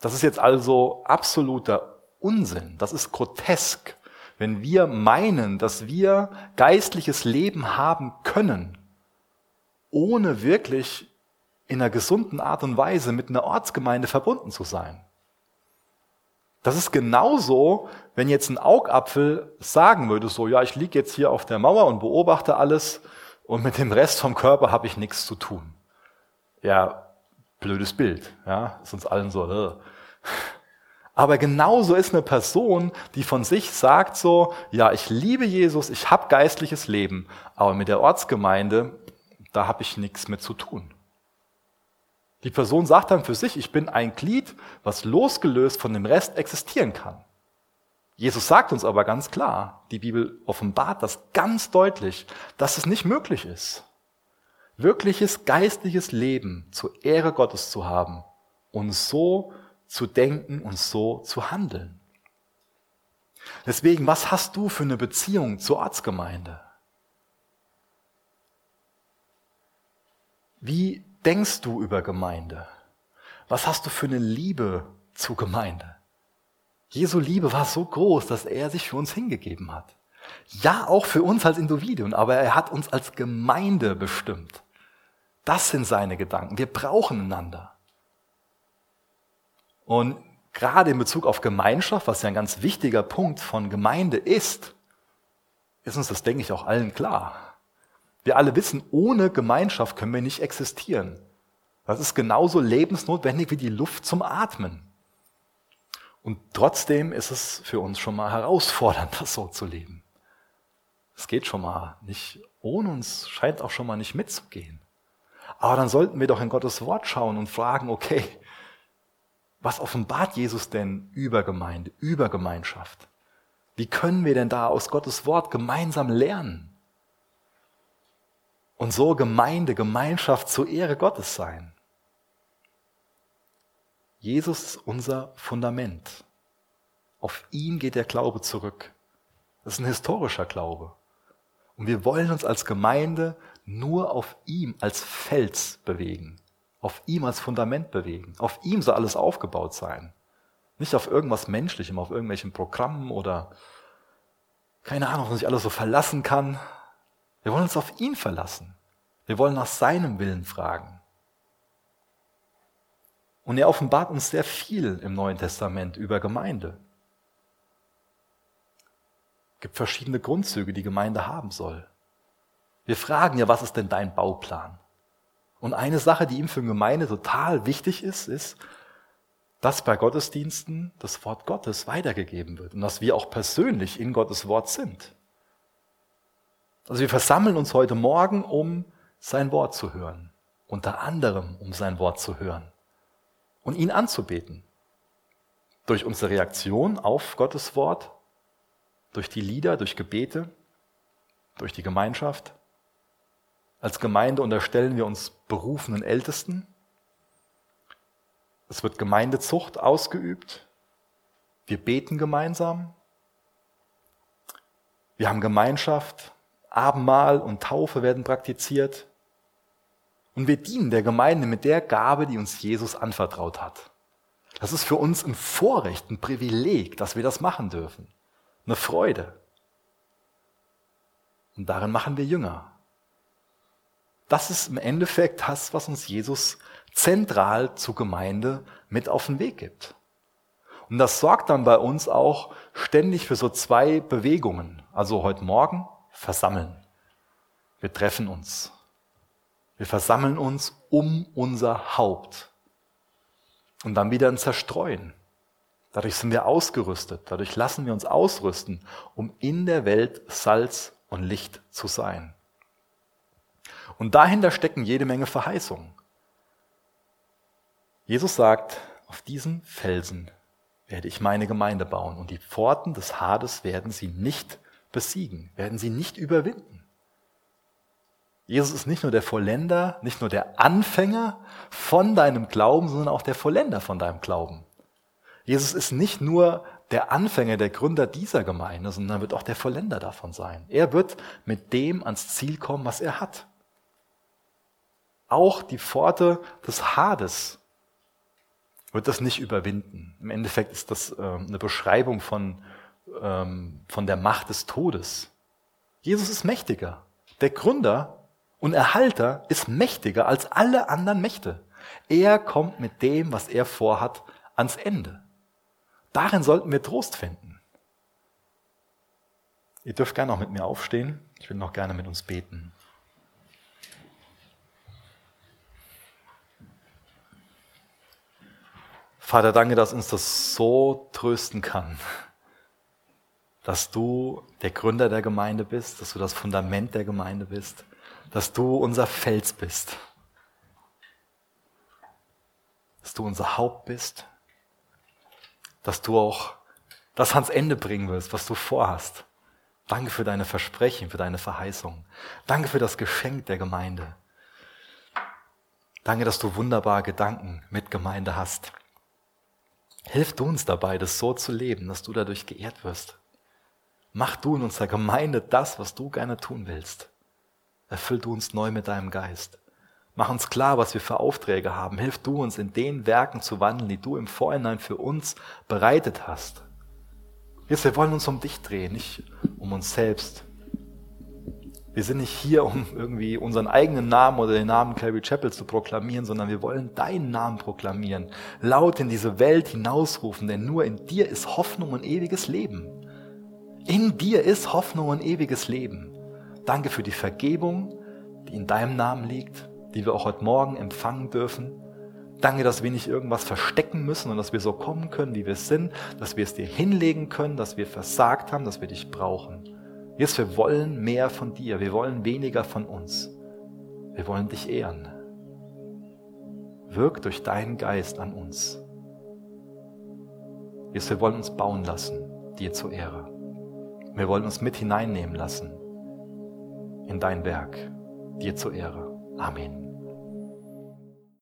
Das ist jetzt also absoluter Unsinn. Das ist grotesk, wenn wir meinen, dass wir geistliches Leben haben können, ohne wirklich in einer gesunden Art und Weise mit einer Ortsgemeinde verbunden zu sein. Das ist genauso, wenn jetzt ein Augapfel sagen würde, so, ja, ich liege jetzt hier auf der Mauer und beobachte alles und mit dem Rest vom Körper habe ich nichts zu tun. Ja, blödes Bild, ja, ist uns allen so. Äh. Aber genauso ist eine Person, die von sich sagt so, ja, ich liebe Jesus, ich habe geistliches Leben, aber mit der Ortsgemeinde, da habe ich nichts mit zu tun. Die Person sagt dann für sich, ich bin ein Glied, was losgelöst von dem Rest existieren kann. Jesus sagt uns aber ganz klar, die Bibel offenbart das ganz deutlich, dass es nicht möglich ist, wirkliches geistliches Leben zur Ehre Gottes zu haben und so zu denken und so zu handeln. Deswegen, was hast du für eine Beziehung zur Ortsgemeinde? Wie denkst du über Gemeinde? Was hast du für eine Liebe zu Gemeinde? Jesu Liebe war so groß, dass er sich für uns hingegeben hat. Ja, auch für uns als Individuen, aber er hat uns als Gemeinde bestimmt. Das sind seine Gedanken. Wir brauchen einander. Und gerade in Bezug auf Gemeinschaft, was ja ein ganz wichtiger Punkt von Gemeinde ist, ist uns das, denke ich, auch allen klar. Wir alle wissen, ohne Gemeinschaft können wir nicht existieren. Das ist genauso lebensnotwendig wie die Luft zum Atmen. Und trotzdem ist es für uns schon mal herausfordernd, das so zu leben. Es geht schon mal nicht ohne uns, scheint auch schon mal nicht mitzugehen. Aber dann sollten wir doch in Gottes Wort schauen und fragen, okay, Was offenbart Jesus denn über Gemeinde, über Gemeinschaft? Wie können wir denn da aus Gottes Wort gemeinsam lernen? Und so Gemeinde, Gemeinschaft zur Ehre Gottes sein. Jesus ist unser Fundament. Auf ihn geht der Glaube zurück. Das ist ein historischer Glaube. Und wir wollen uns als Gemeinde nur auf ihm als Fels bewegen, auf ihm als Fundament bewegen. Auf ihm soll alles aufgebaut sein. Nicht auf irgendwas Menschlichem, auf irgendwelchen Programmen oder keine Ahnung, was sich alles so verlassen kann. Wir wollen uns auf ihn verlassen. Wir wollen nach seinem Willen fragen. Und er offenbart uns sehr viel im Neuen Testament über Gemeinde. Es gibt verschiedene Grundzüge, die Gemeinde haben soll. Wir fragen ja, was ist denn dein Bauplan? Und eine Sache, die ihm für Gemeinde total wichtig ist, ist, dass bei Gottesdiensten das Wort Gottes weitergegeben wird und dass wir auch persönlich in Gottes Wort sind. Also wir versammeln uns heute Morgen, um sein Wort zu hören. Unter anderem, um sein Wort zu hören und ihn anzubeten. Durch unsere Reaktion auf Gottes Wort, durch die Lieder, durch Gebete, durch die Gemeinschaft. Als Gemeinde unterstellen wir uns berufenen Ältesten. Es wird Gemeindezucht ausgeübt. Wir beten gemeinsam. Wir haben Gemeinschaft. Abendmahl und Taufe werden praktiziert. Und wir dienen der Gemeinde mit der Gabe, die uns Jesus anvertraut hat. Das ist für uns ein Vorrecht, ein Privileg, dass wir das machen dürfen. Eine Freude. Und darin machen wir Jünger. Das ist im Endeffekt das, was uns Jesus zentral zur Gemeinde mit auf den Weg gibt. Und das sorgt dann bei uns auch ständig für so zwei Bewegungen. Also heute Morgen versammeln. Wir treffen uns. Wir versammeln uns um unser Haupt. Und dann wieder ein Zerstreuen. Dadurch sind wir ausgerüstet. Dadurch lassen wir uns ausrüsten, um in der Welt Salz und Licht zu sein. Und dahinter stecken jede Menge Verheißungen. Jesus sagt, auf diesen Felsen werde ich meine Gemeinde bauen und die Pforten des Hades werden sie nicht besiegen, werden sie nicht überwinden. Jesus ist nicht nur der Vollender, nicht nur der Anfänger von deinem Glauben, sondern auch der Vollender von deinem Glauben. Jesus ist nicht nur der Anfänger, der Gründer dieser Gemeinde, sondern wird auch der Vollender davon sein. Er wird mit dem ans Ziel kommen, was er hat. Auch die Pforte des Hades wird das nicht überwinden. Im Endeffekt ist das äh, eine Beschreibung von, ähm, von der Macht des Todes. Jesus ist mächtiger. Der Gründer und Erhalter ist mächtiger als alle anderen Mächte. Er kommt mit dem, was er vorhat, ans Ende. Darin sollten wir Trost finden. Ihr dürft gerne noch mit mir aufstehen. Ich will noch gerne mit uns beten. Vater, danke, dass uns das so trösten kann, dass du der Gründer der Gemeinde bist, dass du das Fundament der Gemeinde bist, dass du unser Fels bist, dass du unser Haupt bist, dass du auch das ans Ende bringen wirst, was du vorhast. Danke für deine Versprechen, für deine Verheißung. Danke für das Geschenk der Gemeinde. Danke, dass du wunderbare Gedanken mit Gemeinde hast. Hilf du uns dabei, das so zu leben, dass du dadurch geehrt wirst. Mach du in unserer Gemeinde das, was du gerne tun willst. Erfüll du uns neu mit deinem Geist. Mach uns klar, was wir für Aufträge haben. Hilf du uns in den Werken zu wandeln, die du im Vorhinein für uns bereitet hast. Jetzt, wir wollen uns um dich drehen, nicht um uns selbst. Wir sind nicht hier, um irgendwie unseren eigenen Namen oder den Namen Calvary Chapel zu proklamieren, sondern wir wollen deinen Namen proklamieren, laut in diese Welt hinausrufen, denn nur in dir ist Hoffnung und ewiges Leben. In dir ist Hoffnung und ewiges Leben. Danke für die Vergebung, die in deinem Namen liegt, die wir auch heute Morgen empfangen dürfen. Danke, dass wir nicht irgendwas verstecken müssen und dass wir so kommen können, wie wir sind, dass wir es dir hinlegen können, dass wir versagt haben, dass wir dich brauchen. Jesus, wir wollen mehr von dir, wir wollen weniger von uns. Wir wollen dich ehren. Wirk durch deinen Geist an uns. Jesus, wir wollen uns bauen lassen, dir zur Ehre. Wir wollen uns mit hineinnehmen lassen in dein Werk, dir zur Ehre. Amen.